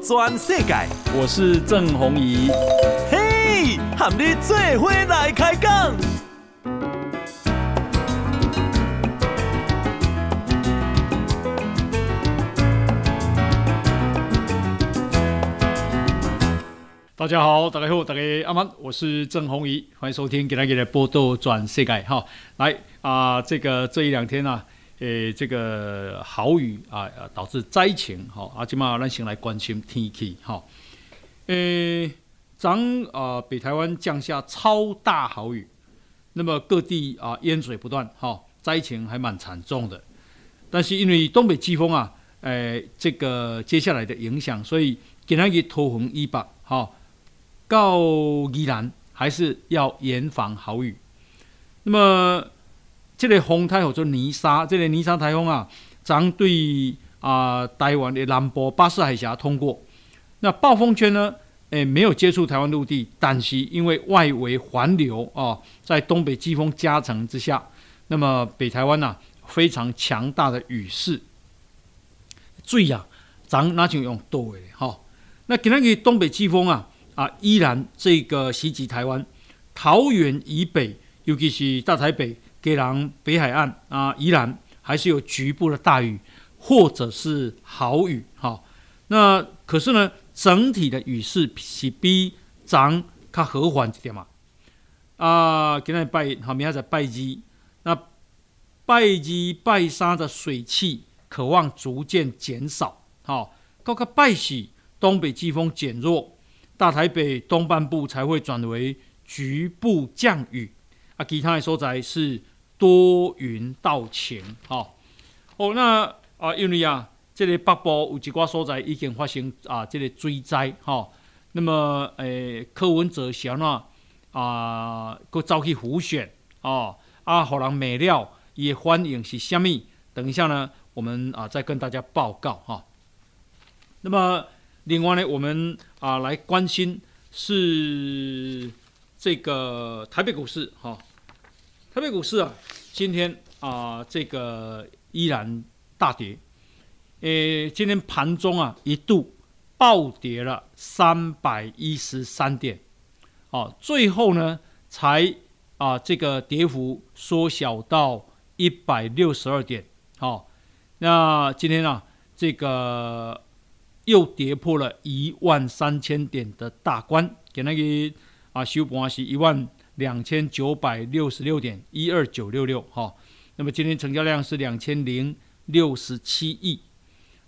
转世界，我是郑宏仪。嘿，和你做伙来开讲。大家好，大家好，大家阿曼，我是郑宏仪，欢迎收听《给大家报道全世界》哈。来啊、呃，这个这一两天啊。诶，这个豪雨啊，导致灾情，哈，啊，今嘛咱先来关心天气，哈。诶，昨啊，北台湾降下超大豪雨，那么各地啊淹水不断，哈，灾情还蛮惨重的。但是因为东北季风啊，诶，这个接下来的影响，所以今天去桃园以北，哈，到宜兰还是要严防豪雨。那么。这个风台或者泥沙，这个泥沙台风啊，将对啊、呃、台湾的南部巴士海峡通过。那暴风圈呢？诶，没有接触台湾陆地，但是因为外围环流啊、哦，在东北季风加成之下，那么北台湾呐、啊，非常强大的雨势。水啊，咱那就用多的哈？那今天个东北季风啊啊，依然这个袭击台湾，桃园以北，尤其是大台北。给人北海岸啊，宜兰还是有局部的大雨，或者是豪雨哈。那可是呢，整体的雨势是比涨较和缓一点嘛。啊，今天拜好，明天再拜一。那拜二、拜沙的水汽渴望逐渐减少。好，到个拜喜，东北季风减弱，大台北东半部才会转为局部降雨。啊，其他的所在是。多云到晴，哈哦，那啊，因为啊，这里、个、北部有几挂所在已经发生啊，这里、个、水灾，哈，那么诶，柯文哲想呢啊，搁走去辅选，哦，啊，互人骂了，也欢迎是虾米？等一下呢，我们啊再跟大家报告哈。那么另外呢，我们啊来关心是这个台北股市，哈。台北股市啊，今天啊、呃，这个依然大跌。诶，今天盘中啊，一度暴跌了三百一十三点，哦，最后呢，才啊、这个跌幅缩小到一百六十二点。好、哦，那今天啊，这个又跌破了一万三千点的大关，给那个啊，收盘是一万。两千九百六十六点一二九六六哈，那么今天成交量是两千零六十七亿，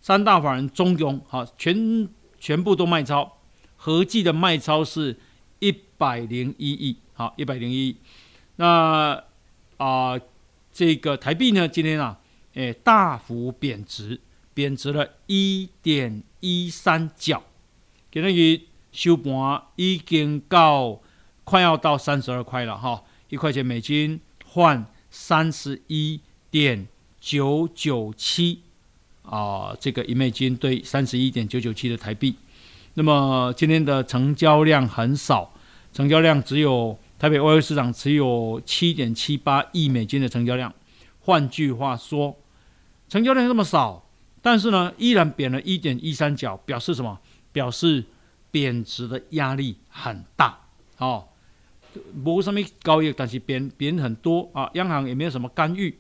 三大法人中庸哈，全全部都卖超，合计的卖超是一百零一亿，好，一百零一亿。那啊、呃，这个台币呢，今天啊，诶，大幅贬值，贬值了一点一三角，给那个收盘已经到。快要到三十二块了哈，一块钱美金换三十一点九九七啊，这个一美金兑三十一点九九七的台币。那么今天的成交量很少，成交量只有台北外汇市场只有七点七八亿美金的成交量。换句话说，成交量这么少，但是呢，依然贬了一点一三角，表示什么？表示贬值的压力很大哦。没什么交易，但是贬贬很多啊，央行也没有什么干预。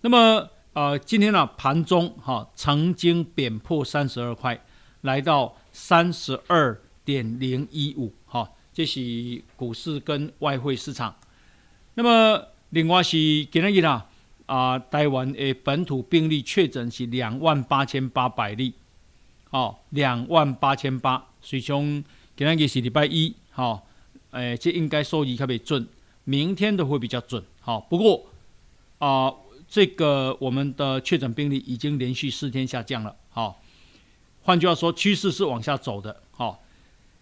那么呃，今天呢、盘中哈、曾经贬破三十二块，来到三十二点零一五哈，这是股市跟外汇市场。那么另外是今天呢啊，台湾的本土病例确诊是两万八千八百例，哦，两万八千八，所以从今天是礼拜一，哈、哎，这应该数据特别准，明天的会比较准。好，不过啊、这个我们的确诊病例已经连续四天下降了。好，换句话说，趋势是往下走的。好，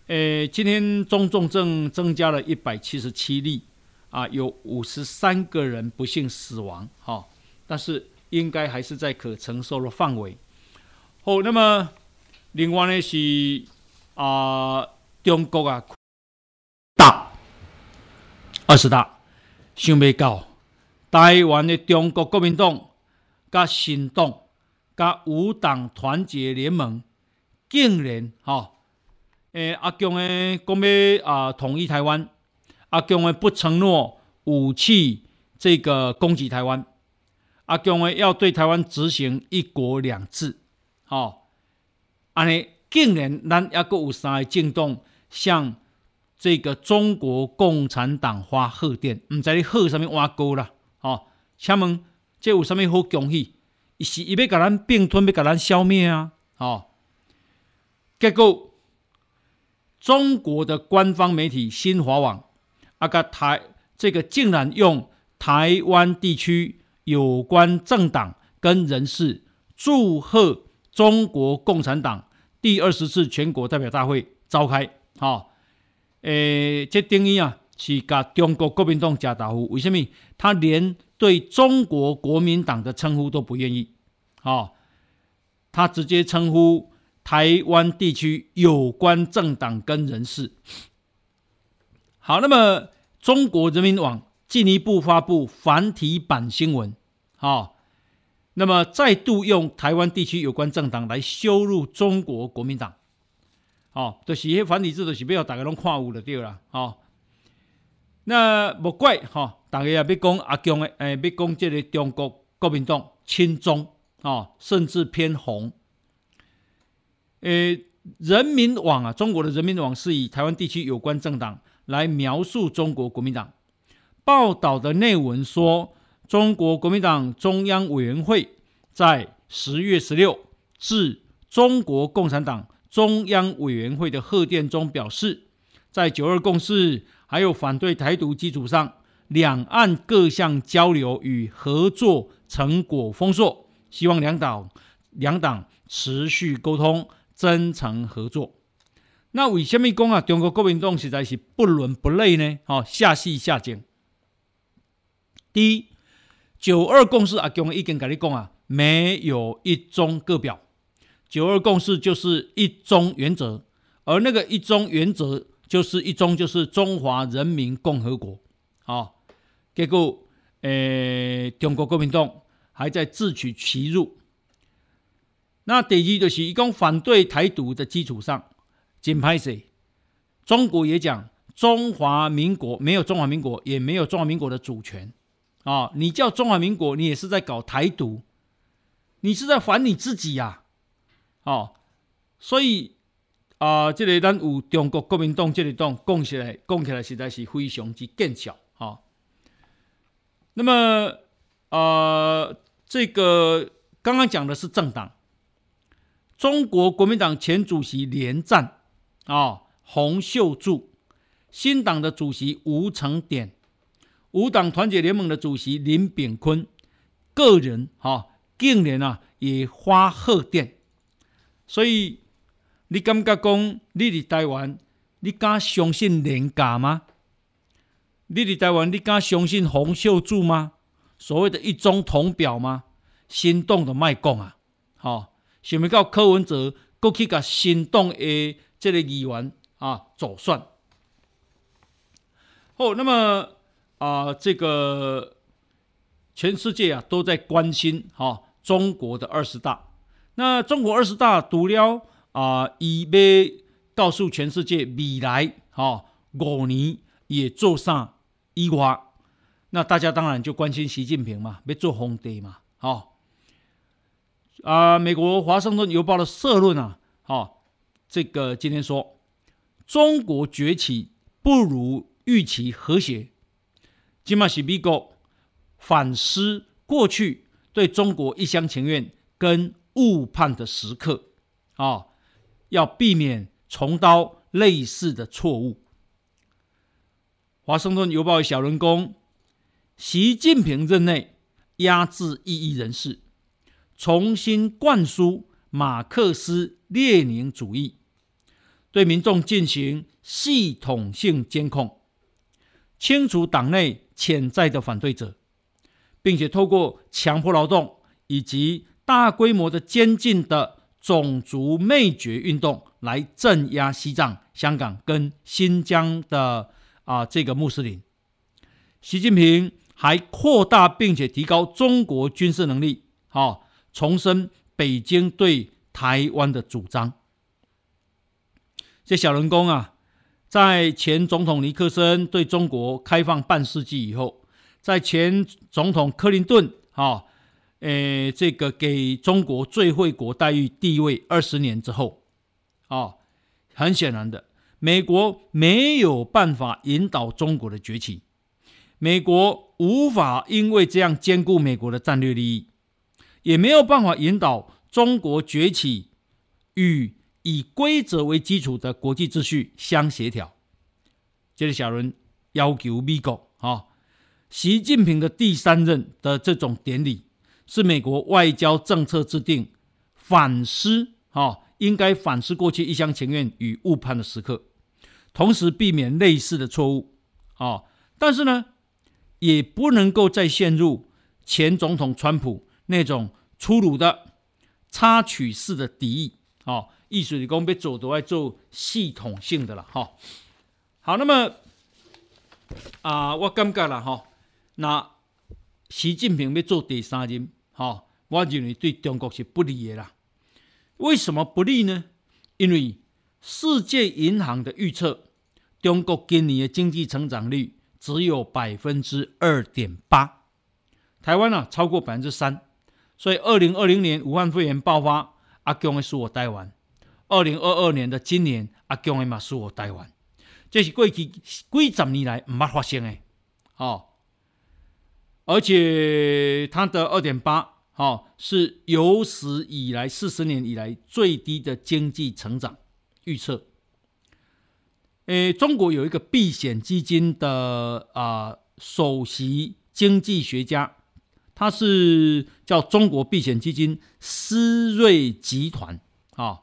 哎，今天中重症增加了一百七十七例，啊，有五十三个人不幸死亡。好，但是应该还是在可承受的范围。好，那么另外呢是啊、中国啊。二十大。想未到，台湾的中国国民党、甲新党、甲五党团结联盟竟然哈，诶阿强诶讲要啊统一台湾，阿强诶不承诺武器这个攻击台湾，阿强诶要对台湾执行一国两制，好，安尼竟然咱抑阁有三个政党向这个中国共产党发贺电，毋知你贺什么碗糕啦，哦，请问这有什么好恭喜？伊是伊要甲咱并吞，要甲咱消灭啊！哦，结果中国的官方媒体新华网啊，个台这个竟然用台湾地区有关政党跟人士祝贺中国共产党第二十次全国代表大会召开。好、哦，诶，这等于啊是甲中国国民党吃豆腐，为什么？他连对中国国民党的称呼都不愿意，哦，他直接称呼台湾地区有关政党跟人士。好，那么中国人民网进一步发布繁体版新闻，哦，那么再度用台湾地区有关政党来羞辱中国国民党，哦，就是迄繁体字，就是要大家拢看有就对了，哦，那莫怪哈。哦大家也别讲阿共诶，诶，别讲这个中国国民党亲中啊，甚至偏红。诶，人民网啊，中国的人民网是以台湾地区有关政党来描述中国国民党。报道的内文说，中国国民党中央委员会在十月十六致中国共产党中央委员会的贺电中表示，在九二共识还有反对台独基础上。两岸各项交流与合作成果丰硕，希望两党两党持续沟通，真诚合作。那为什么讲啊？中国国民党实在是不伦不类呢？好，下戏下井。第一，九二共识啊，共已经跟你讲啊，没有一中各表。九二共识就是一中原则，而那个一中原则就是一中，就是中华人民共和国。好。结果，诶、中国国民党还在自取其辱。那第二就是，一共反对台独的基础上，紧拍谁？中国也讲中华民国没有中华民国，也没有中华民国的主权啊！你叫中华民国，你也是在搞台独，你是在反你自己呀！哦，所以啊，这个咱有中国国民党这个党讲起来，讲起来实在是非常之见效啊！那么，呃，这个刚刚讲的是政党，中国国民党前主席连战啊、洪秀柱，新党的主席吴成典，五党团结联盟的主席林炳坤，个人哈、哦，竟然啊也发贺电，所以你感觉讲你在台湾，你敢相信廉价吗？你伫台湾，你敢相信洪秀柱吗？所谓的一中统表吗？心动的卖讲啊！好、哦，想要到柯文哲过去甲心动的这个议员啊走算。好，那么啊，这个全世界啊都在关心哈、哦、中国的二十大。那中国二十大除了啊，伊要告诉全世界未来哈五、年也做啥？一挖，那大家当然就关心习近平嘛，要做皇帝嘛，好、哦、啊。美国华盛顿邮报的社论啊，好、哦，这个今天说中国崛起不如预期和谐，今嘛是美国反思过去对中国一厢情愿跟误判的时刻啊、要避免重蹈类似的错误。华盛顿邮报小人工，习近平任内压制异议人士，重新灌输马克思列宁主义，对民众进行系统性监控，清除党内潜在的反对者，并且透过强迫劳动以及大规模的监禁的种族灭绝运动来镇压西藏、香港跟新疆的。啊，这个穆斯林，习近平还扩大并且提高中国军事能力，啊、重申北京对台湾的主张，这小人工啊，在前总统尼克森对中国开放半世纪以后，在前总统克林顿啊，诶，这个给中国最惠国待遇地位二十年之后，啊，很显然的，美国没有办法引导中国的崛起，美国无法因为这样兼顾美国的战略利益，也没有办法引导中国崛起与以规则为基础的国际秩序相协调。这个小人要求美国啊，习近平的第三任的这种典礼，是美国外交政策制定反思啊，应该反思过去一厢情愿与误判的时刻，同时避免类似的错误啊。但是呢，也不能够再陷入前总统川普那种粗鲁的插曲式的敌意啊。意思是讲要做都要做系统性的了哈。好，那么啊、我感觉了哈，那习近平要做第三任哈，我认为对中国是不利的啦。为什么不利呢？因为世界银行的预测，中国今年的经济成长率只有百分之二点八，台湾呢、超过百分之三，所以二零二零年武汉肺炎爆发，阿强会输我台湾。二零二二年的今年，阿强的嘛输我台湾，这是过去几十年来唔捌发生的，哦，而且它的二点八，哦，是有史以来四十年以来最低的经济成长预测。诶，中国有一个避险基金的啊、首席经济学家，他是叫中国避险基金思睿集团啊。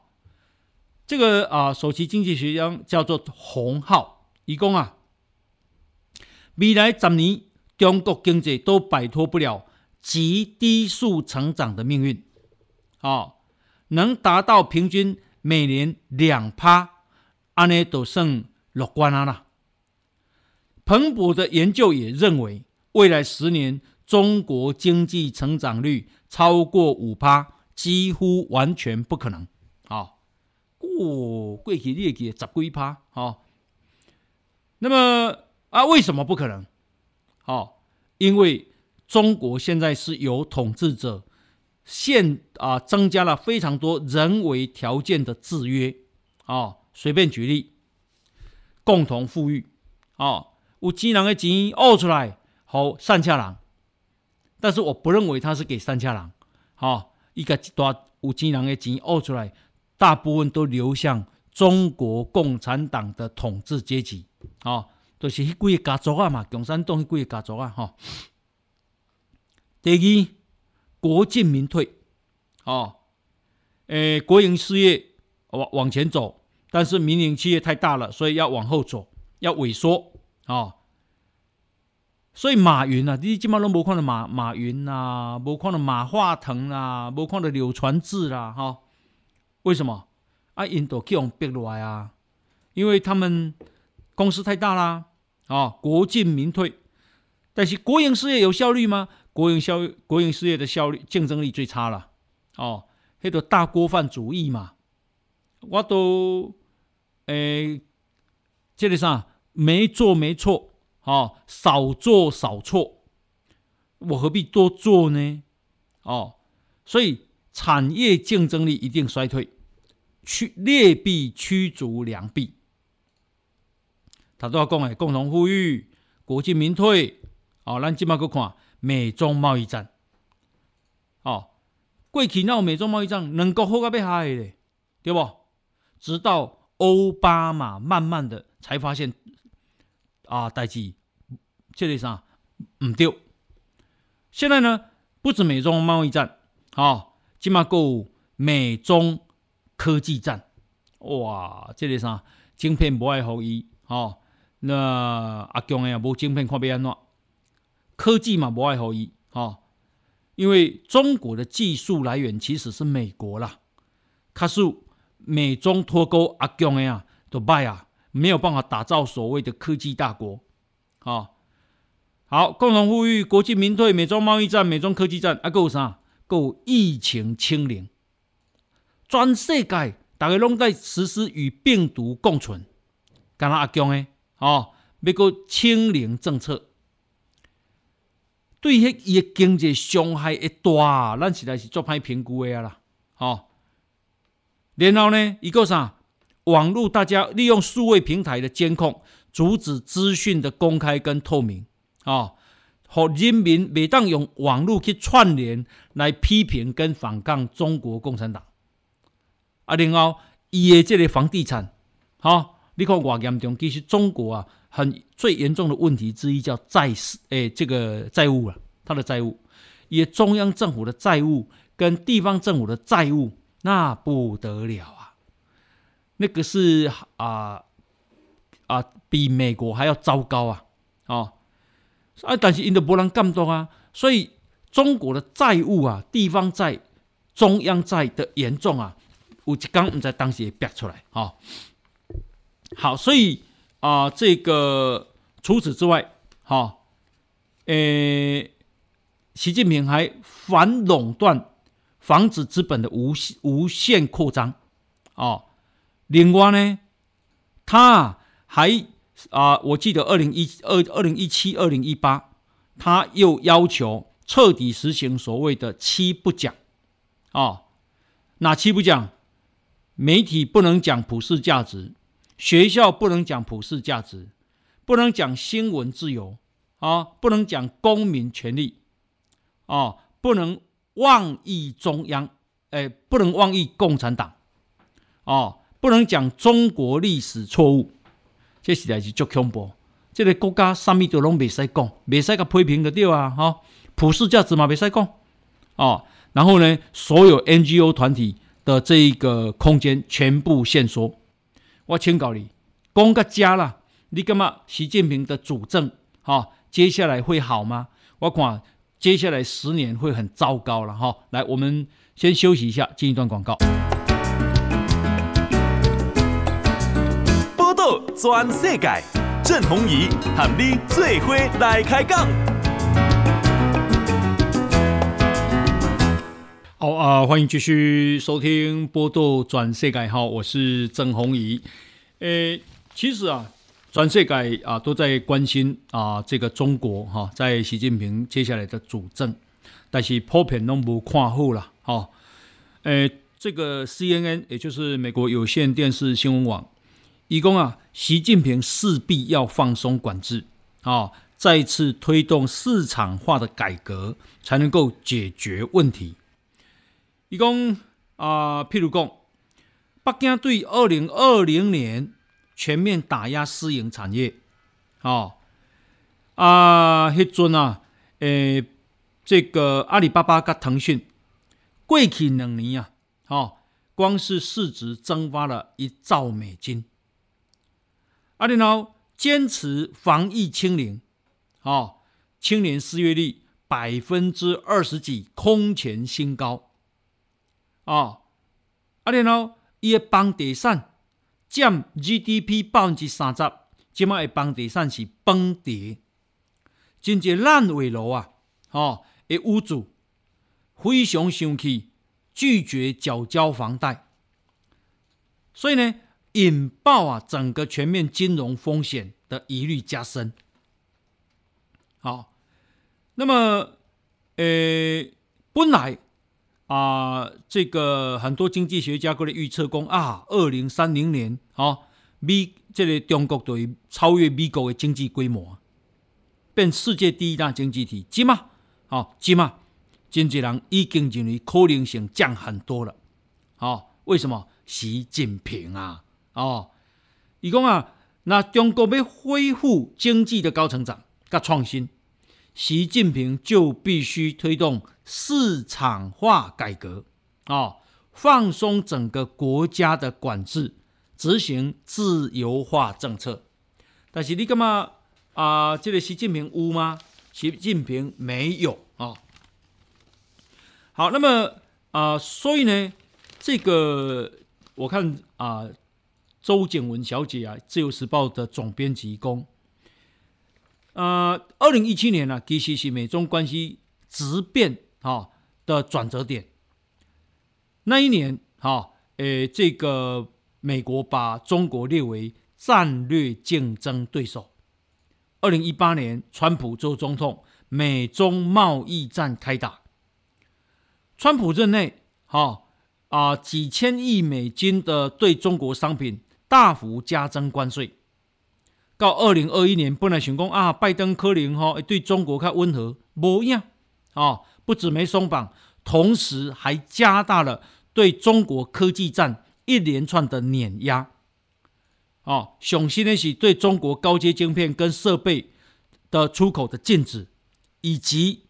这个啊，首席经济学家叫做洪浩，一共啊，未来十年中国经济都摆脱不了极低速成长的命运，啊，能达到平均每年两趴，安内都算乐观啊啦。彭博的研究也认为，未来十年中国经济成长率超过五趴，几乎完全不可能。哦，过过去你会记十几趴，哦，那么啊，为什么不可能？哦，因为中国现在是由统治者现啊增加了非常多人为条件的制约，哦，随便举例，共同富裕，哦，有钱人的钱抠出来，好上下人，但是我不认为他是给上下人，哦，一个一大有钱人的钱抠出来。大部分都流向中国共产党的统治阶级，哦，就是迄几个家族啊嘛，共产党迄几个家族啊，哈、哦。第二，国进民退，哦，诶，国营事业往往前走，但是民营企业太大了，所以要往后走，要萎缩，哦。所以马云啊，你基本上都无看到马马云啊，无看到马化腾啊，无看到柳传志啦，哈、哦。为什么啊？印度去用逼落来啊？因为他们公司太大啦，啊，国进民退。但是国营事业有效率吗？国营效国营事业的效率竞争力最差了。哦，那个大锅饭主义嘛，我都诶，这里上没做没错，哦，少做少错，我何必多做呢？哦，所以产业竞争力一定衰退。驱劣币驱逐良币，他都要讲诶，共同富裕、国进民退。哦，咱今麦去看美中贸易战。哦，过去那美中贸易战，两国好到要害咧，对不？直到奥巴马慢慢的才发现，啊，代志这里上唔对。现在呢，不止美中贸易战，哦，今麦够美中。科技战，哇！这个啥晶片不爱好伊，哦，那阿强诶也无晶片看要安怎？科技嘛不爱好伊，哦，因为中国的技术来源其实是美国啦，可是美中脱钩，阿强诶啊都败啊，没有办法打造所谓的科技大国，哦，好，共同富裕，国进民退，美中贸易战，美中科技战，啊，够啥？够疫情清零。全世界，大大家拢在实施与病毒共存，干那阿强诶，哦，要搁清零政策，对迄伊诶经济伤害会大，咱实在是做歹评估诶啊啦，哦，然后呢，伊个啥？网络大家利用数位平台的监控，阻止资讯的公开跟透明，哦，和人民每当用网络去串联来批评跟反抗中国共产党。啊，然后伊的这个房地产，哈，你看偌严重，其实中国啊，很最严重的问题之一叫债市，诶，这个债务啊，它的债务，也中央政府的债务跟地方政府的债务，那不得了啊，那个是啊啊，比美国还要糟糕啊，哦，啊，但是因都无人监督啊，所以中国的债务啊，地方债、中央债的严重啊。有一天唔知当时也逼出来啊、哦，好，所以啊、这个除此之外，哈、诶、呃，习近平还反垄断，防止资本的无无限扩张，哦，另外呢，他还啊、我记得二零一二二零一七二零一八，他又要求彻底实行所谓的七不讲，哦，哪七不讲？媒体不能讲普世价值，学校不能讲普世价值，不能讲新闻自由啊，不能讲公民权利啊，不能妄议中央，哎，不能妄议共产党啊，不能讲中国历史错误，这实在是足恐怖。这个国家什么都拢未使讲，未使个批评的对啊，哈，普世价值嘛未使讲哦，然后呢，所有 NGO 团体。的这一个空间全部限缩，我请教你，讲个家啦，你干嘛？习近平的主政，哈、接下来会好吗？我看接下来十年会很糟糕了，哈、哦。来，我们先休息一下，进一段广告。报道全世界，郑弘仪喊你最伙来开讲。好啊、欢迎继续收听《波多转世界》哈，我是郑弘仪。诶，其实啊，转世界啊都在关心啊这个中国哈，在习近平接下来的主政，但是普遍都没看好了哈。诶，这个 CNN 也就是美国有线电视新闻网，以供啊，习近平势必要放松管制啊，再次推动市场化的改革，才能够解决问题。伊讲啊，譬如讲，北京对二零二零年全面打压私营产业，哦，啊，迄阵啊，诶、这个阿里巴巴跟腾讯过去两年啊，哦，光是市值蒸发了一兆美金。啊，然后坚持防疫清零，哦，青年失业率百分之二十几，空前新高。哦，啊，然后伊个房地产占 GDP 百分之三十，即卖个房地产是崩跌，真济烂尾楼啊！哦，个屋主非常生气，拒绝缴交房贷，所以呢，引爆啊整个全面金融风险的疑虑加深。好、哦，那么，呃，本来。啊，这个很多经济学家过来预测讲啊，二零三零年啊，美这个中国就会超越美国的经济规模，变世界第一大经济体，是吗？哦，是吗？经济人已经认为可能性降很多了。啊，为什么？习近平啊，哦，伊讲啊，那中国要恢复经济的高成长、甲创新，习近平就必须推动。市场化改革啊、放松整个国家的管制，执行自由化政策。但是你干嘛啊？这个习近平有吗？习近平没有啊、好，那么啊、所以呢，这个我看啊，周检文小姐啊，《自由时报》的总编辑工，呃，二零一七年呢、啊，其实是美中关系质变。好的转折点，那一年，哈，诶，这个美国把中国列为战略竞争对手。二零一八年，川普做总统，美中贸易战开打。川普任内，哈、哦、啊，几千亿美金的对中国商品大幅加征关税。到二零二一年，本来想讲啊，拜登可能哈对中国较温和，无影啊，不止没松绑，同时还加大了对中国科技战一连串的碾压。啊，上新的是对中国高阶晶片跟设备的出口的禁止，以及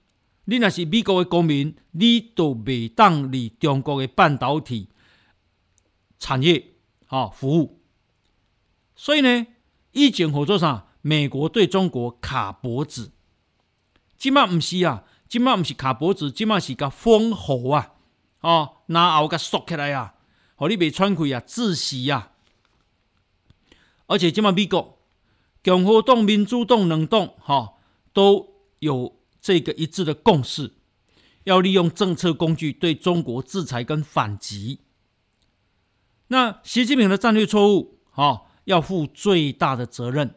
你若是美国的公民，你都未当离中国的半导体产业啊服务。所以呢。以前合作上，美国对中国卡脖子，今麦不是啊，今麦不是卡脖子，今麦是个封喉啊，哦，拿喉个缩起来啊，和你袂喘气啊，窒息啊。而且今麦美国共和党、民主党两党哈都有这个一致的共识，要利用政策工具对中国制裁跟反击。那习近平的战略错误，哈。要负最大的责任。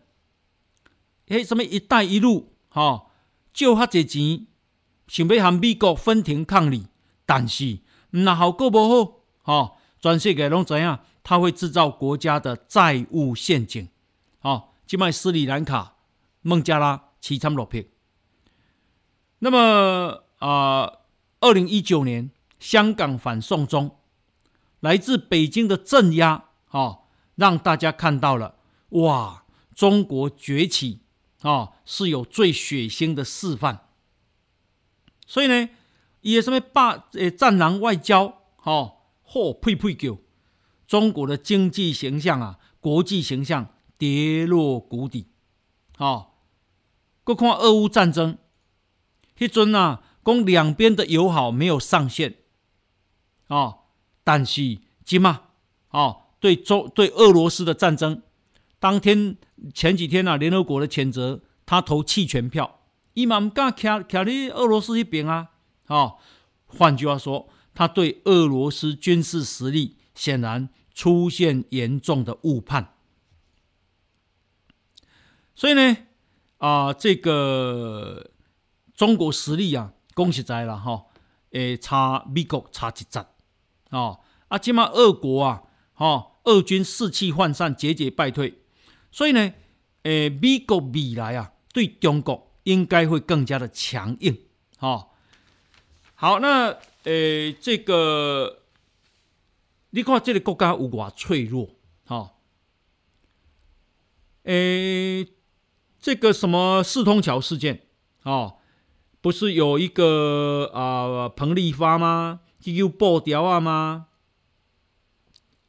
诶，什么“一带一路”哈，就他这钱，想要和美国分庭抗礼，但是那效果不好哈。全世界拢知影，他会制造国家的债务陷阱。好，今麦斯里兰卡、孟加拉凄惨落魄。那么啊，二零一九年香港反送中，来自北京的镇压，哈。让大家看到了，哇！中国崛起啊、是有最血腥的示范。所以呢，也什么霸诶战狼外交，哦，嚯呸呸叫，中国的经济形象啊，国际形象跌落谷底。哦，各看俄乌战争，迄阵啊，讲两边的友好没有上限。哦，但是今嘛，哦。对中对俄罗斯的战争，当天前几天啊，联合国的谴责他投弃权票，伊嘛唔敢徛徛伫俄罗斯一边啊，哦，换句话说，他对俄罗斯军事实力显然出现严重的误判，所以呢，啊、这个中国实力啊，讲实在了哈，诶，差美国差一截，哦，啊，即嘛俄国啊。哦，俄军士气涣散，节节败退，所以呢，诶，美国未来啊，对中国应该会更加的强硬。哦，好，那诶，这个你看这个国家有多脆弱？哦，诶，这个什么四通桥事件？哦，不是有一个啊、呃、彭丽发吗？去有爆掉啊吗？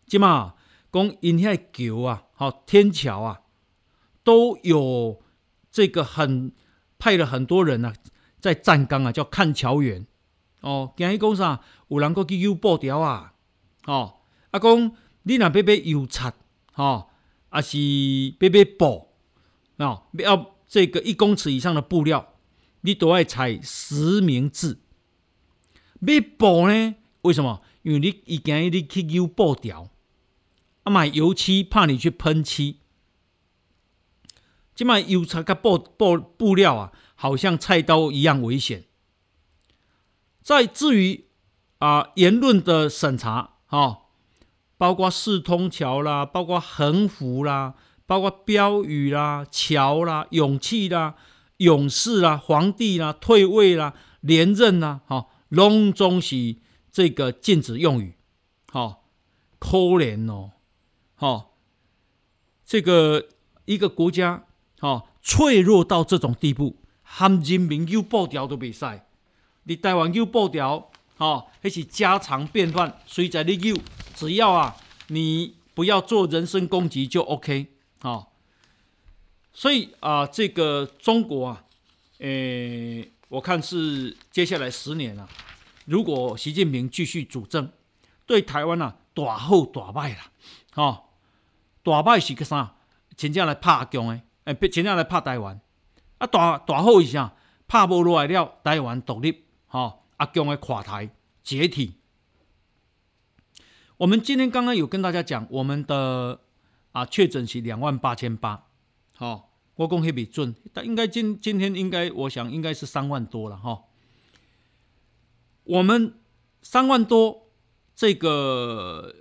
即嘛讲因遐桥啊，好天桥啊，都有这个很派了很多人啊，在站岗啊，叫看桥员哦。今日讲啥？有人过去油布条啊，哦，啊讲你若要买油漆，哦，啊是要买布，哦，要这个一公尺以上的布料，你都要采实名制。买布呢？为什么？因为你伊今日你去油布条。买油漆，怕你去喷漆。这买油漆个布布布料啊，好像菜刀一样危险。再至于啊、言论的审查啊、哦，包括四通桥啦，包括横幅啦，包括标语啦、桥啦、勇气啦、勇士啦、皇帝啦、退位啦、连任啦，哈、哦，拢总是这个禁止用语。好、可怜哦。好、这个一个国家，哦、脆弱到这种地步，喊人民有布条都袂使。你台湾有布条，好，那是家常便饭，随在你有，只要啊，你不要做人身攻击就 OK，好、哦。所以啊，这个中国啊，诶，我看是接下来十年啊，如果习近平继续主政，对台湾啊，大好大坏了，哦大败是个啥？真正来拍强诶！诶，真正来拍台湾。啊，大大好一下，拍无落来了，台湾独立，哈、哦，阿强诶垮台解体。我们今天刚刚有跟大家讲，我们的啊确诊是两万八千八，好，我讲还比准，但应该今今天应该，我想应该是三万多了哈、哦。我们三万多，这个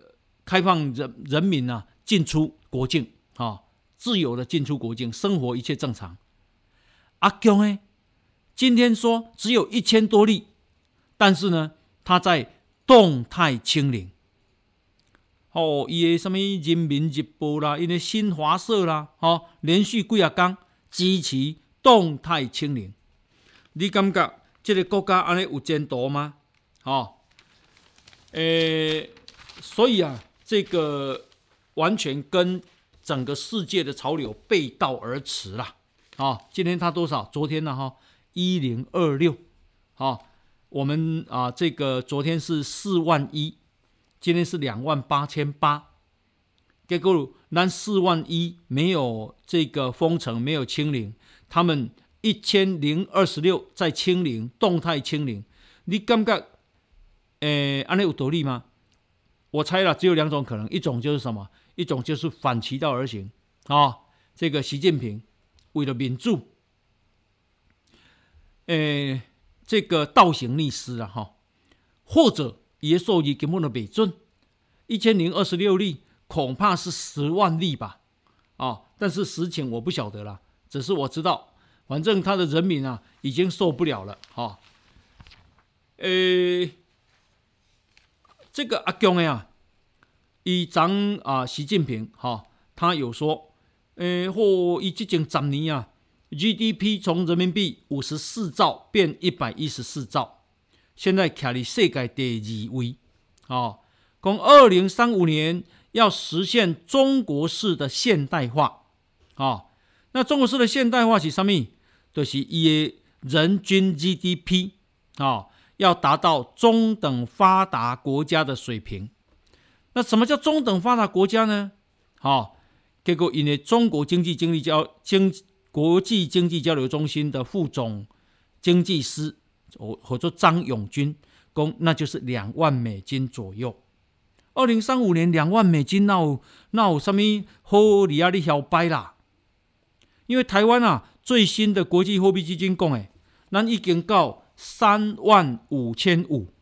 开放人人民啊进出国境、自由的进出国境，生活一切正常。阿强呢，今天说只有一千多例，但是呢，他在动态清零。哦，伊个什么人民日报啦，因为新华社啦，哦，连续几啊天支持动态清零。你感觉这个国家安尼有前途吗？哦，诶、所以啊，这个完全跟整个世界的潮流背道而驰啦。啊、今天他多少？昨天呢？哈，一零二六。好，我们啊，这个昨天是四万一。今天是两万八千八，结果那四万一没有这个封城，没有清零，他们一千零二十六在清零，动态清零。你感觉诶，安尼有道理吗？我猜了，只有两种可能，一种就是什么？一种就是反其道而行啊、这个习近平为了民主，诶，这个倒行逆施啊！哈，或者。耶数据根本都未准，一千零二十六例恐怕是十万例吧，啊、但是实情我不晓得了，只是我知道，反正他的人民啊已经受不了了，哈、哦。诶，这个阿强呀，以长啊习近平哈、他有说，诶，或以这近十年啊，GDP 从人民币五十四兆变一百一十四兆。现在卡在世界第二位，哦，讲二零三五年要实现中国式的现代化，哦，那中国式的现代化是什么？就是以人均 GDP 哦，要达到中等发达国家的水平。那什么叫中等发达国家呢？哦，结果因为中国经济经济交经国际经济交流中心的副总经济师。我合作张永军讲，那就是两万美金左右。二零三五年两万美金，那有那有什么好利啊？你晓掰啦？因为台湾啊，最新的国际货币基金讲，诶，咱已经到三万五千五。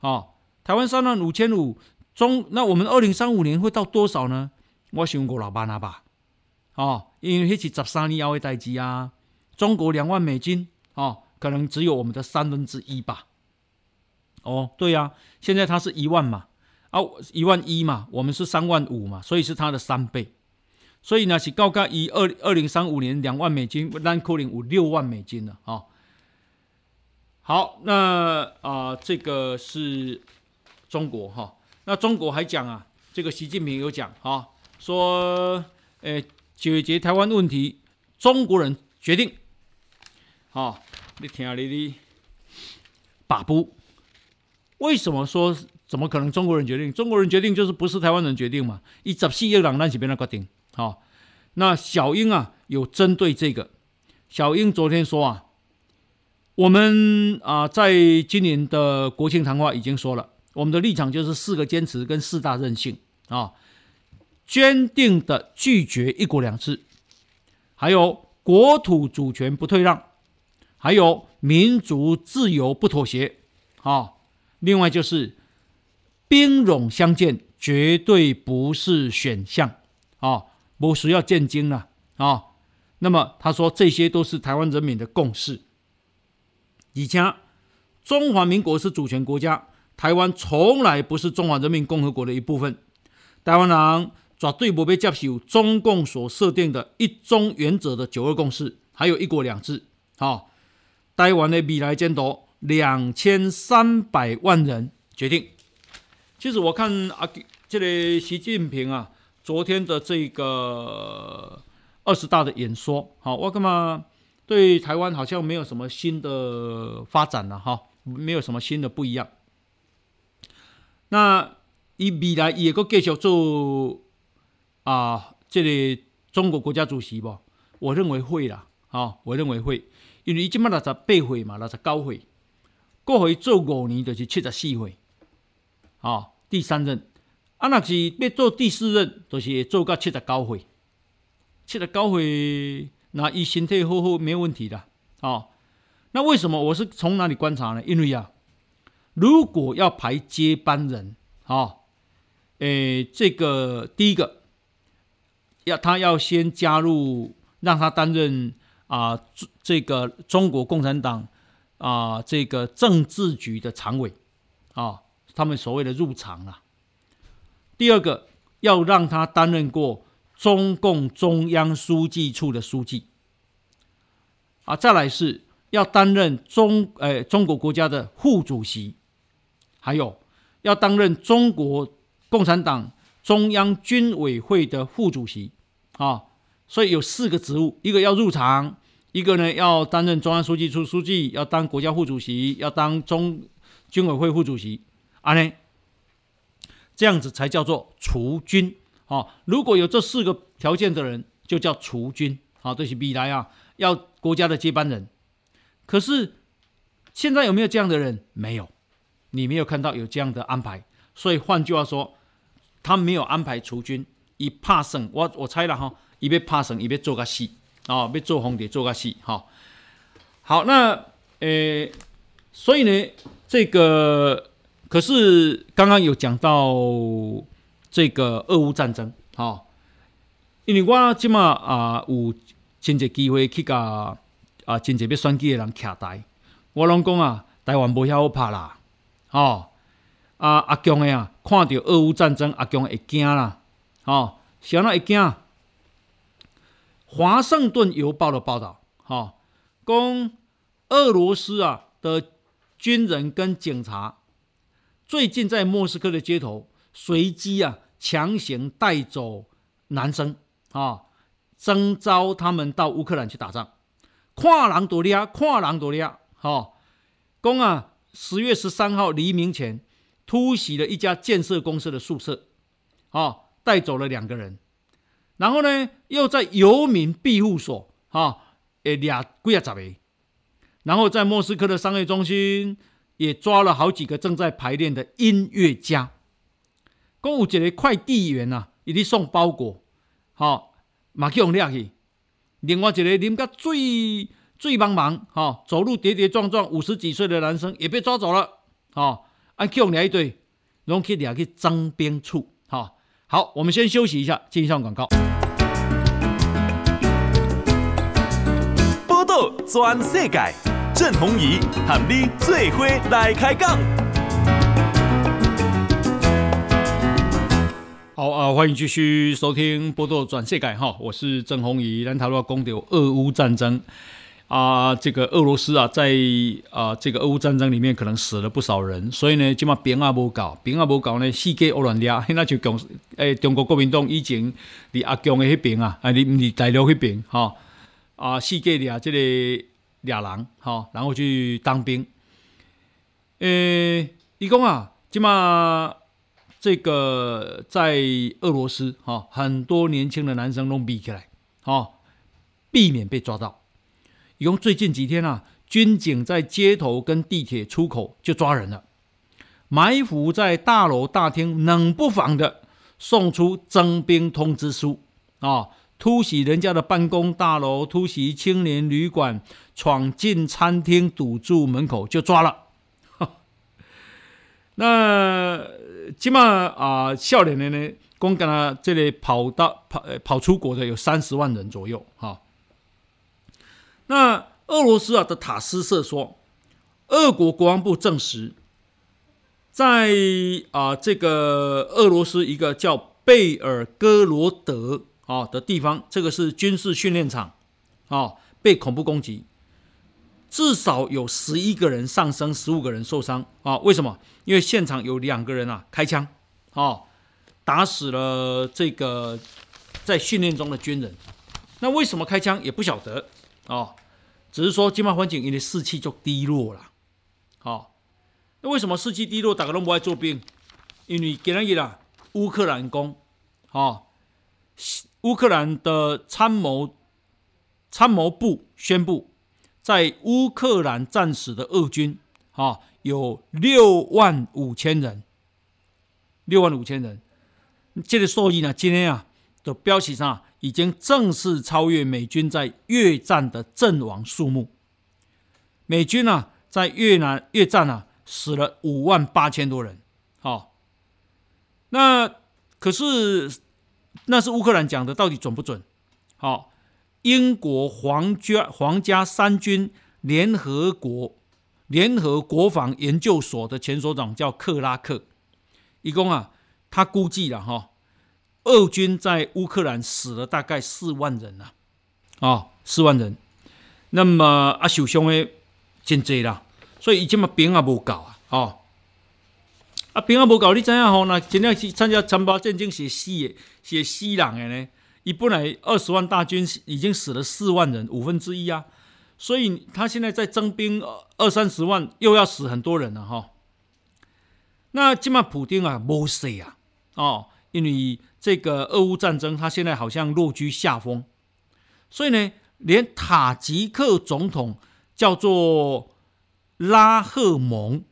啊，台湾三万五千五，中那我们二零三五年会到多少呢？我想五六万啊吧。哦，因为那是十三年后的代志啊。中国两万美金，哦。可能只有我们的三分之一吧。哦，对呀、啊，现在它是一万嘛，啊，一万一嘛，我们是三万五嘛，所以是它的三倍。所以呢，是高高以二二零三五年两万美金，咱可能有六万美金了啊、哦。好，那啊、呃，这个是中国哈、那中国还讲啊，这个习近平有讲啊、说，呃，解决台湾问题，中国人决定，啊、你听你的把不？为什么说怎么可能中国人决定？中国人决定就是不是台湾人决定嘛？一十四亿人那几边来决定。好，那小英啊有针对这个。小英昨天说啊，我们啊在今年的国庆谈话已经说了，我们的立场就是四个坚持跟四大韧性啊，坚定的拒绝一国两制，还有国土主权不退让。还有民族自由不妥协，啊，另外就是兵戎相见绝对不是选项，啊，不需要见兵了，啊，那么他说这些都是台湾人民的共识。以前中华民国是主权国家，台湾从来不是中华人民共和国的一部分，台湾人绝对不被接受中共所设定的一中原则的九二共识，还有一国两制，啊。台湾的未来前途，两千三百万人决定。其实我看啊，这个习近平啊，昨天的这个二十大的演说，好，我干嘛对台湾好像没有什么新的发展了哈，没有什么新的不一样。那伊未来也个继续做啊，这个中国国家主席不？我认为会啦，啊，我认为会。因为伊即满六十八岁嘛，六十九岁，过回做五年就是七十四岁，啊、第三任啊，若是要做第四任，就是会做到七十九岁。七十九岁，那伊身体好好，没问题的。哦，那为什么我是从哪里观察呢？因为啊，如果要排接班人，哦，诶，这个第一个要他要先加入，让他担任啊、这个中国共产党啊、这个政治局的常委啊、他们所谓的入常啊。第二个要让他担任过中共中央书记处的书记啊，再来是要担任中诶、中国国家的副主席，还有要担任中国共产党中央军委会的副主席啊，所以有四个职务，一个要入常，一个呢要担任中央书记处书记，要当国家副主席，要当中军委会副主席，啊呢。这样子才叫做除军啊！如果有这四个条件的人，就叫除军啊。这是未来啊，要国家的接班人。可是现在有没有这样的人？没有，你没有看到有这样的安排。所以换句话说，他没有安排除军，以怕省。我我猜了哈，以别怕省，以别做个戏啊，别做皇帝做个戏哈。好，那呃，所以呢，这个。可是刚刚有讲到这个俄乌战争，哈，因为我今嘛啊有亲戚机会去甲啊亲戚要选举的人徛台，我拢讲啊，台湾无遐好拍啦，哦，啊阿强的啊，看到俄乌战争，阿强会惊啦，哦，啥人会惊？华盛顿邮报的报道，哈，讲俄罗斯啊的军人跟警察。最近在莫斯科的街头，随机啊强行带走男生啊，征召他们到乌克兰去打仗。跨狼多利亚，跨狼多利亚，哈，公啊，十月十三号黎明前突袭了一家建设公司的宿舍，啊，带走了两个人。然后呢，又在游民庇护所，哈，诶，俩几啊十个。然后在莫斯科的商业中心。也抓了好几个正在排练的音乐家。公有一个快递员呐，伊咧送包裹，好，马去用掠去。另外一个啉甲醉醉茫茫，哈，走路跌跌撞撞，五十几岁的男生也被抓走了，好，按去用掠一堆，拢去掠去征兵处，好，好，我们先休息一下，进上广告。报道全世界。郑弘仪和你最伙来开讲。好啊，欢迎继续收听《波多转世界》哈，我是郑弘仪。咱头路讲到俄乌战争啊，这个俄罗斯啊，在啊这个俄乌战争里面可能死了不少人，所以呢，今嘛兵啊无够，兵啊无够呢，四界乌乱抓，那就讲诶，中国国民党以前离阿强的迄边啊，啊，你唔是大陆那边哈啊，四界抓这个。俩人，好，然后去当兵。诶，一共啊，起码这个在俄罗斯，哈，很多年轻的男生拢避起来，好，避免被抓到。一共最近几天啊，军警在街头跟地铁出口就抓人了，埋伏在大楼大厅，冷不防的送出征兵通知书啊。突袭人家的办公大楼，突袭青年旅馆，闯进餐厅，堵住门口就抓了。那起码啊，少年的呢，光跟他这里跑到跑跑出国的有三十万人左右。哈，那俄罗斯啊的塔斯社说，俄国国防部证实，在啊这个俄罗斯一个叫贝尔哥罗德。啊的地方，这个是军事训练场，啊，被恐怖攻击，至少有十一个人丧生，十五个人受伤啊。为什么？因为现场有两个人啊开枪，啊，打死了这个在训练中的军人。那为什么开枪也不晓得哦，只是说经贸环境因为士气就低落了。好，那为什么士气低落？大家都不爱做兵，因为给人一啦，乌克兰攻，啊。乌克兰的参谋参谋部宣布，在乌克兰战死的俄军啊有六万五千人，六万五千人。这个数字呢，今天啊的标题上已经正式超越美军在越战的阵亡数目。美军啊，在越南越战啊，死了五万八千多人。哦，那可是那是乌克兰讲的，到底准不准？好、哦，英国皇家皇家三军联合国联合国防研究所的前所长叫克拉克，一共啊，他估计了哈。哦俄军在乌克兰死了大概四万人啊，哦，四万人。那么啊，受伤的真济啦，所以伊即嘛兵也无够啊，哦，啊兵也无够，你知影吼？那真正去参加参谋战争是死的，是死人的呢。伊本来二十万大军已经死了四万人，五分之一啊。所以他现在在征兵二三十万，又要死很多人了哈、哦。那即嘛普丁啊，无死啊，哦。因为这个俄乌战争，他现在好像落居下风，所以呢，连塔吉克总统叫做拉赫蒙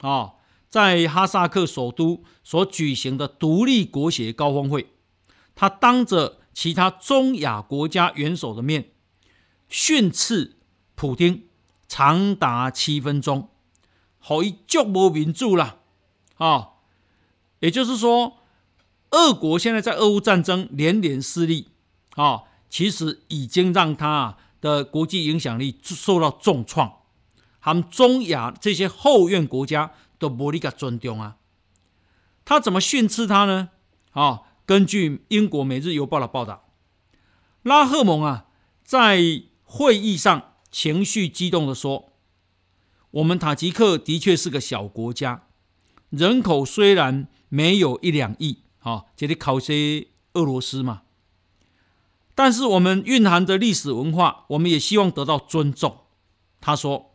啊，在哈萨克首都所举行的独立国协高峰会，他当着其他中亚国家元首的面训斥普丁长达七分钟，好一脚无民主了啊！也就是说。俄国现在在俄乌战争连连失利，啊，其实已经让他的国际影响力受到重创。他们中亚这些后院国家都无力个尊重啊。他怎么训斥他呢？啊，根据英国《每日邮报》的报道，拉赫蒙啊在会议上情绪激动地说：“我们塔吉克的确是个小国家，人口虽然没有一两亿。”啊，这里考些俄罗斯嘛，但是我们蕴含的历史文化，我们也希望得到尊重。他说，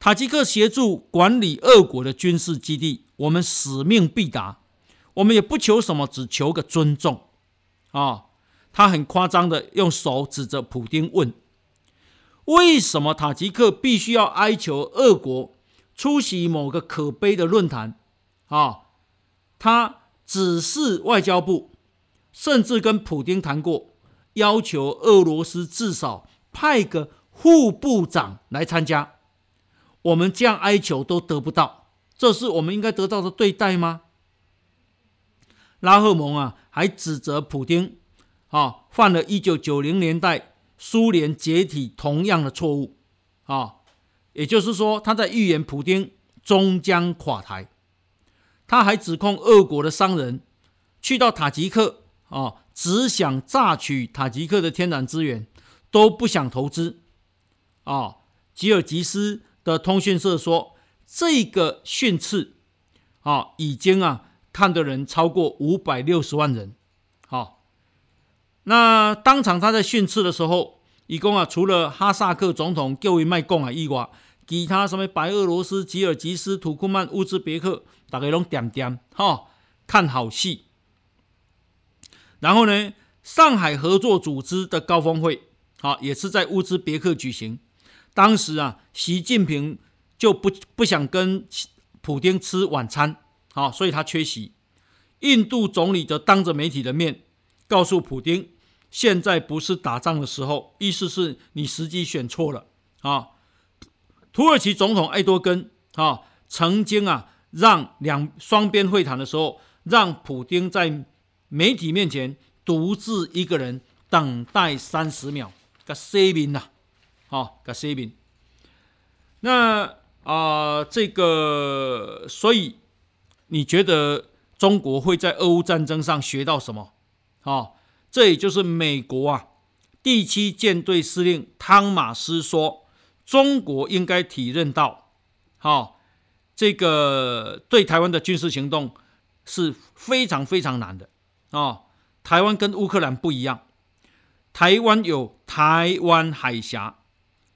塔吉克协助管理俄国的军事基地，我们使命必达，我们也不求什么，只求个尊重。啊，他很夸张的用手指着普丁问：为什么塔吉克必须要哀求俄国出席某个可悲的论坛？啊，他。指示外交部，甚至跟普丁谈过，要求俄罗斯至少派个副部长来参加。我们这样哀求都得不到，这是我们应该得到的对待吗？拉赫蒙啊，还指责普丁啊，犯了一九九零年代苏联解体同样的错误啊，也就是说，他在预言普丁终将垮台。他还指控俄国的商人去到塔吉克啊，只想榨取塔吉克的天然资源，都不想投资啊。吉尔吉斯的通讯社说，这个训斥啊，已经啊看的人超过五百六十万人。好，那当场他在训斥的时候，一共啊除了哈萨克总统叫伊卖贡啊以外，其他什么白俄罗斯、吉尔吉斯、土库曼、乌兹别克。大家拢点点哈，看好戏。然后呢，上海合作组织的高峰会，好，也是在乌兹别克举行。当时啊，习近平就不不想跟普丁吃晚餐，好，所以他缺席。印度总理则当着媒体的面告诉普丁，现在不是打仗的时候，意思是你时机选错了啊。土耳其总统艾多根啊，曾经啊。让两双边会谈的时候，让普丁在媒体面前独自一个人等待三十秒，个 saving 呐，好，个 saving。那啊、这个，所以你觉得中国会在俄乌战争上学到什么？好，这也就是美国啊第七舰队司令汤马斯说，中国应该体认到，好。这个对台湾的军事行动是非常非常难的啊、哦！台湾跟乌克兰不一样，台湾有台湾海峡，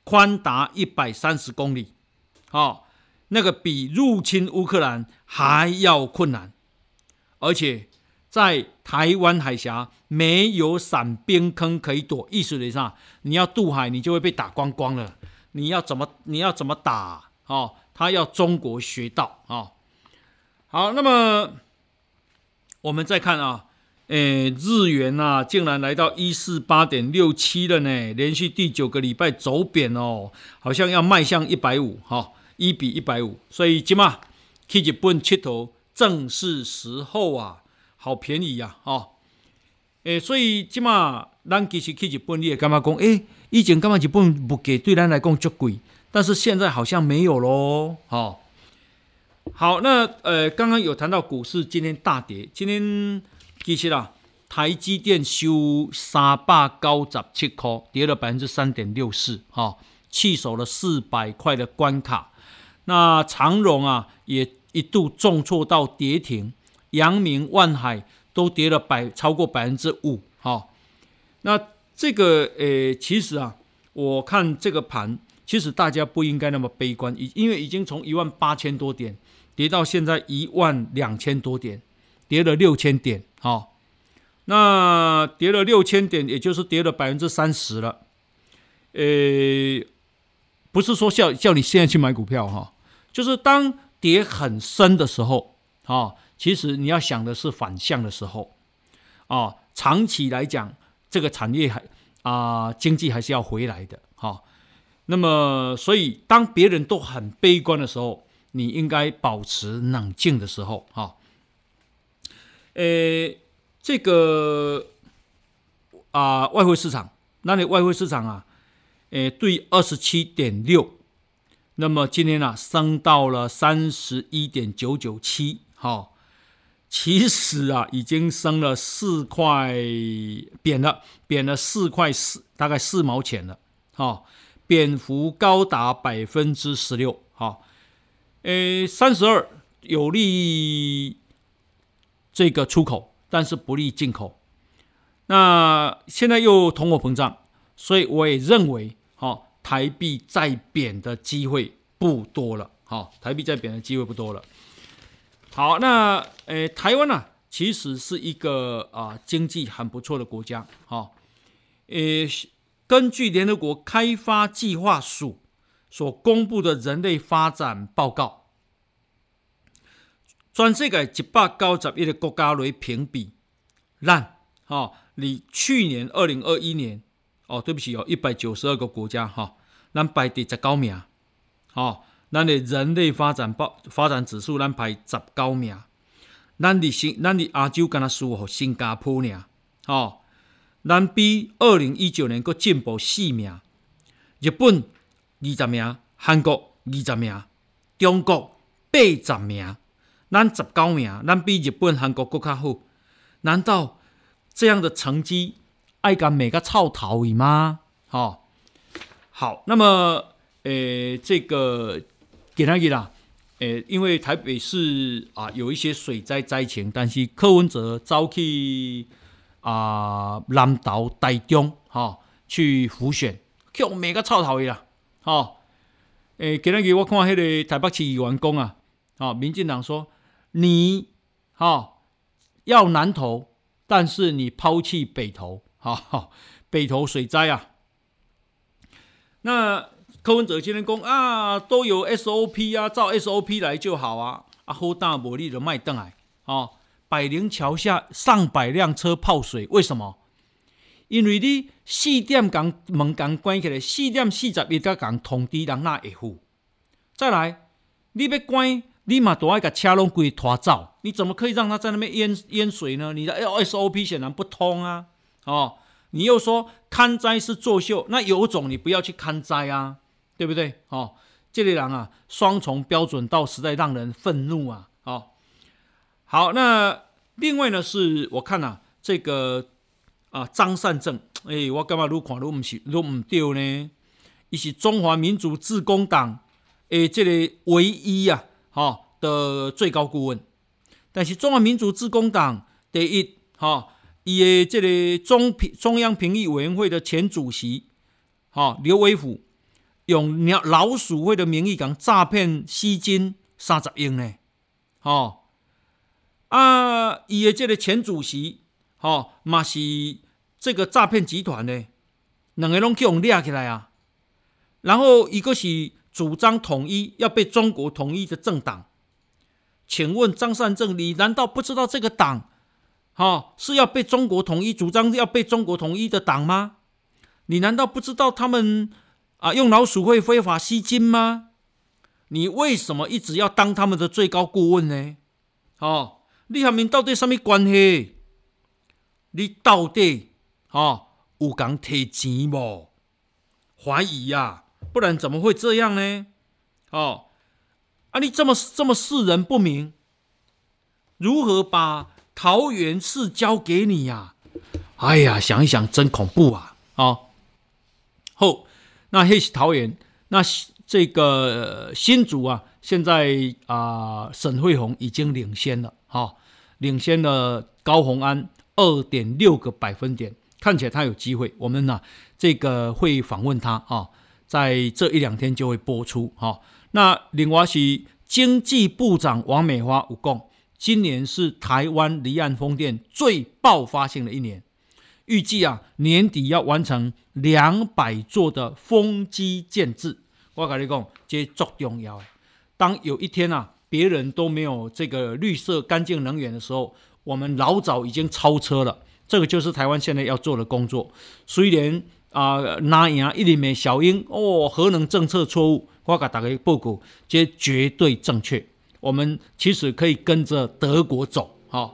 宽达一百三十公里，哦，那个比入侵乌克兰还要困难，而且在台湾海峡没有散兵坑可以躲，意思上你要渡海，你就会被打光光了。你要怎么你要怎么打？哦。他要中国学到啊，好，那么我们再看啊，诶，日元啊，竟然来到一四八点六七了呢，连续第九个礼拜走贬哦，好像要迈向一百五哈，一比一百五，所以今嘛去日本佚佗正是时候啊，好便宜呀，哦，诶，所以今嘛咱其实去日本你也干嘛讲？诶，以前干嘛日本物价对咱来讲足贵，但是现在好像没有喽，哦，好，那呃，刚刚有谈到股市今天大跌，今天。其实啊，台积电收三百九十七块，跌了百分之三点六四，哈，弃守了四百块的关卡。那长荣啊，也一度重挫到跌停，阳明、万海都跌了百超过百分之五，哈。那这个呃，其实啊，我看这个盘，其实大家不应该那么悲观，因因为已经从一万八千多点跌到现在一万两千多点。跌了六千点，好，那跌了六千点，也就是跌了百分之三十了。呃，不是说叫叫你现在去买股票哈，就是当跌很深的时候，啊，其实你要想的是反向的时候，啊，长期来讲，这个产业还啊经济还是要回来的，哈。那么，所以当别人都很悲观的时候，你应该保持冷静的时候，哈。诶，这个啊、外汇市场，那里外汇市场啊，诶，对二十七点六，那么今天啊，升到了三十一点九九七，哈，其实啊，已经升了四块，贬了，贬了四块四，大概四毛钱了，哈，贬幅高达百分之十六，哈，诶，三十二有利。这个出口，但是不利进口。那现在又通货膨胀，所以我也认为，哈，台币再贬的机会不多了。哈，台币再贬的机会不多了。好，那呃，台湾呢、啊，其实是一个啊经济很不错的国家。哈，呃，根据联合国开发计划署所公布的人类发展报告。全世界一百九十一个国家来评比，烂哈，你去年二零二一年哦，对不起哦，一百九十二个国家哈，咱排第十九名，哦，咱的人类发展报发展指数咱排十九名，咱的新咱的亚洲敢若输互新加坡呢，哦，咱比二零一九年阁进步四名，日本二十名，韩国二十名，中国八十名。咱十九名，咱比日本、韩国更加好。难道这样的成绩爱甲每个臭头伊吗？哦，好，那么，诶，这个给他给啦，诶，因为台北市啊有一些水灾灾情，但是柯文哲早去啊南投、台中，哈、去辅选，叫每个臭头鱼啦，哦，诶，给他给我看迄个台北市议员讲啊，啊、民进党说。你哈、要南投，但是你抛弃北投，哈、哦，北投水灾啊。那柯文哲今天讲啊，都有 SOP 啊，照 SOP 来就好啊。啊，好大魔力的卖灯哎，哦，百灵桥下上百辆车泡水，为什么？因为你四点刚门刚关起来，四点四十一才刚通知人那会付。再来，你要关。你嘛都爱把车龙鬼拖走，你怎么可以让他在那边淹淹水呢？你的 SOP 显然不通啊！哦，你又说勘灾是作秀，那有种你不要去勘灾啊，对不对？哦，这类人啊，双重标准到实在让人愤怒啊！哦，好，那另外呢，是我看啊，这个啊张善政，哎，我干嘛愈看愈不是愈唔对呢？伊是中华民族志工党诶，这个唯一啊。哈的最高顾问，但是中华民族志工党第一哈，伊的这个中评中央评议委员会的前主席哈刘维甫，用鸟老鼠会的名义讲诈骗吸金三十亿呢，哈啊，伊的这个前主席哈嘛是这个诈骗集团呢，两个拢去用抓起来啊，然后一个是。主张统一要被中国统一的政党，请问张善政，你难道不知道这个党哦，是要被中国统一，主张要被中国统一的党吗？你难道不知道他们啊用老鼠会非法吸金吗？你为什么一直要当他们的最高顾问呢？哦，你和民到底什么关系？你到底哦有讲提钱不？怀疑呀、啊，不然怎么会这样呢？哦，啊，你这么这么识人不明，如何把桃园市交给你呀、啊？哎呀，想一想真恐怖啊！哦，后那黑是桃园，那这个新竹啊，现在啊、沈慧虹已经领先了，哈、哦，领先了高虹安二点六个百分点，看起来他有机会。我们呢、这个会访问他啊、哦，在这一两天就会播出，哈、哦。那另外是经济部长王美花有讲。今年是台湾离岸风电最爆发性的一年，预计啊年底要完成两百座的风机建置。我跟你讲，这足重要。当有一天啊，别人都没有这个绿色干净能源的时候，我们老早已经超车了。这个就是台湾现在要做的工作。虽然啊，那样一里面小英哦，核能政策错误，我给大家报告，这绝对正确。我们其实可以跟着德国走，哈。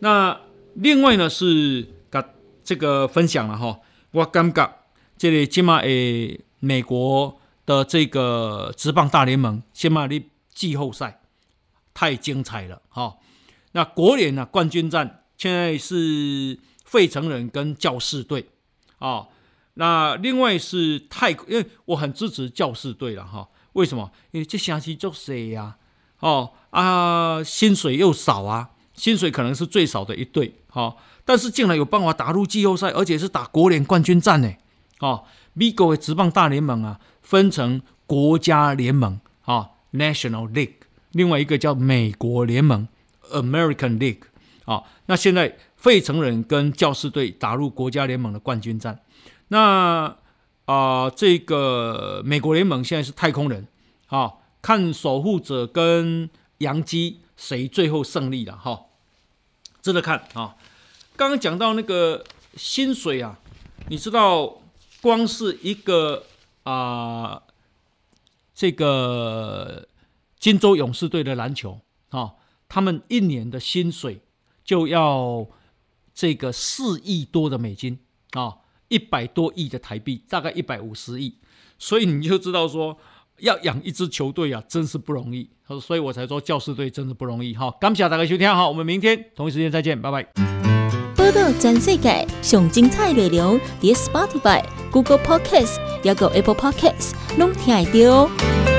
那另外呢是这个分享了哈，我感觉这里起码诶，美国的这个职棒大联盟起码的季后赛太精彩了，哈。那国联呢冠军战现在是费城人跟教士队，啊。那另外是太，因为我很支持教士队了，哈。为什么？因为这城市足小呀。哦啊，薪水又少啊，薪水可能是最少的一队，哈、但是竟然有办法打入季后赛，而且是打国联冠军战呢，哦，美国的职棒大联盟啊，分成国家联盟啊、（National League），另外一个叫美国联盟 （American League），啊、哦，那现在费城人跟教士队打入国家联盟的冠军战，那啊、呃，这个美国联盟现在是太空人，啊、看守护者跟洋基谁最后胜利了哈？值得看啊！刚刚讲到那个薪水啊，你知道，光是一个啊、这个金州勇士队的篮球啊，他们一年的薪水就要这个四亿多的美金啊，一百多亿的台币，大概一百五十亿，所以你就知道说。要养一支球队啊，真是不容易，所以我才说教士队真的不容易哈。感谢大家收听，哈，我们明天同一时间再见，拜拜。报道全世界上精彩内容，伫 Spotify、Google Podcasts，还有 Apple Podcasts，拢听得到。